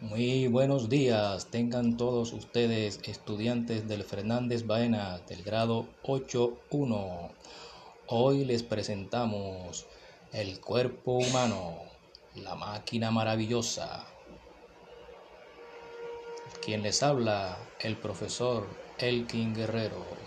Muy buenos días, tengan todos ustedes estudiantes del Fernández Baena del grado 8.1. Hoy les presentamos el cuerpo humano, la máquina maravillosa. Quien les habla, el profesor Elkin Guerrero.